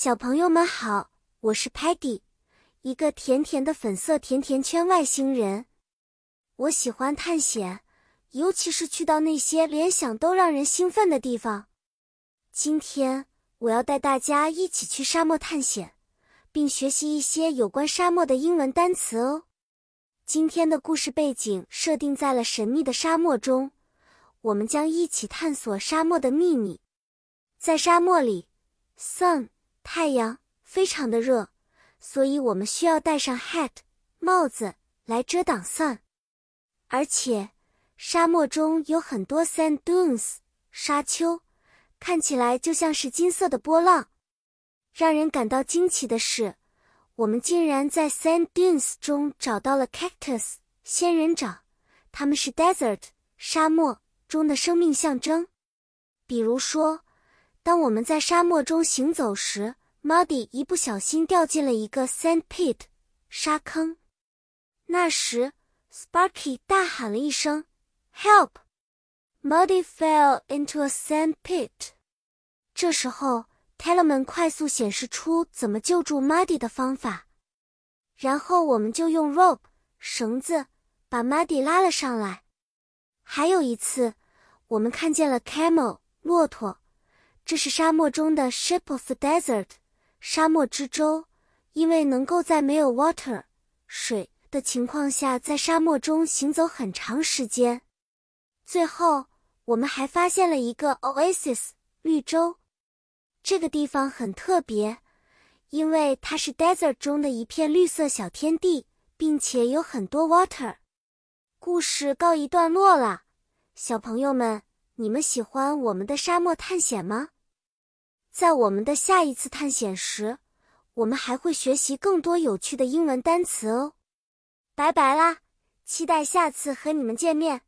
小朋友们好，我是 Patty，一个甜甜的粉色甜甜圈外星人。我喜欢探险，尤其是去到那些连想都让人兴奋的地方。今天我要带大家一起去沙漠探险，并学习一些有关沙漠的英文单词哦。今天的故事背景设定在了神秘的沙漠中，我们将一起探索沙漠的秘密。在沙漠里，sun。太阳非常的热，所以我们需要戴上 hat 帽子来遮挡 sun。而且沙漠中有很多 sand dunes 沙丘，看起来就像是金色的波浪。让人感到惊奇的是，我们竟然在 sand dunes 中找到了 cactus 仙人掌，它们是 desert 沙漠中的生命象征。比如说。当我们在沙漠中行走时，Muddy 一不小心掉进了一个 sand pit 沙坑。那时，Sparky 大喊了一声 “Help!”，Muddy fell into a sand pit。这时候，Telemann 快速显示出怎么救助 Muddy 的方法，然后我们就用 rope 绳子把 Muddy 拉了上来。还有一次，我们看见了 camel 骆驼。这是沙漠中的 ship of the desert，沙漠之舟，因为能够在没有 water 水的情况下，在沙漠中行走很长时间。最后，我们还发现了一个 oasis 绿洲，这个地方很特别，因为它是 desert 中的一片绿色小天地，并且有很多 water。故事告一段落了，小朋友们，你们喜欢我们的沙漠探险吗？在我们的下一次探险时，我们还会学习更多有趣的英文单词哦。拜拜啦，期待下次和你们见面。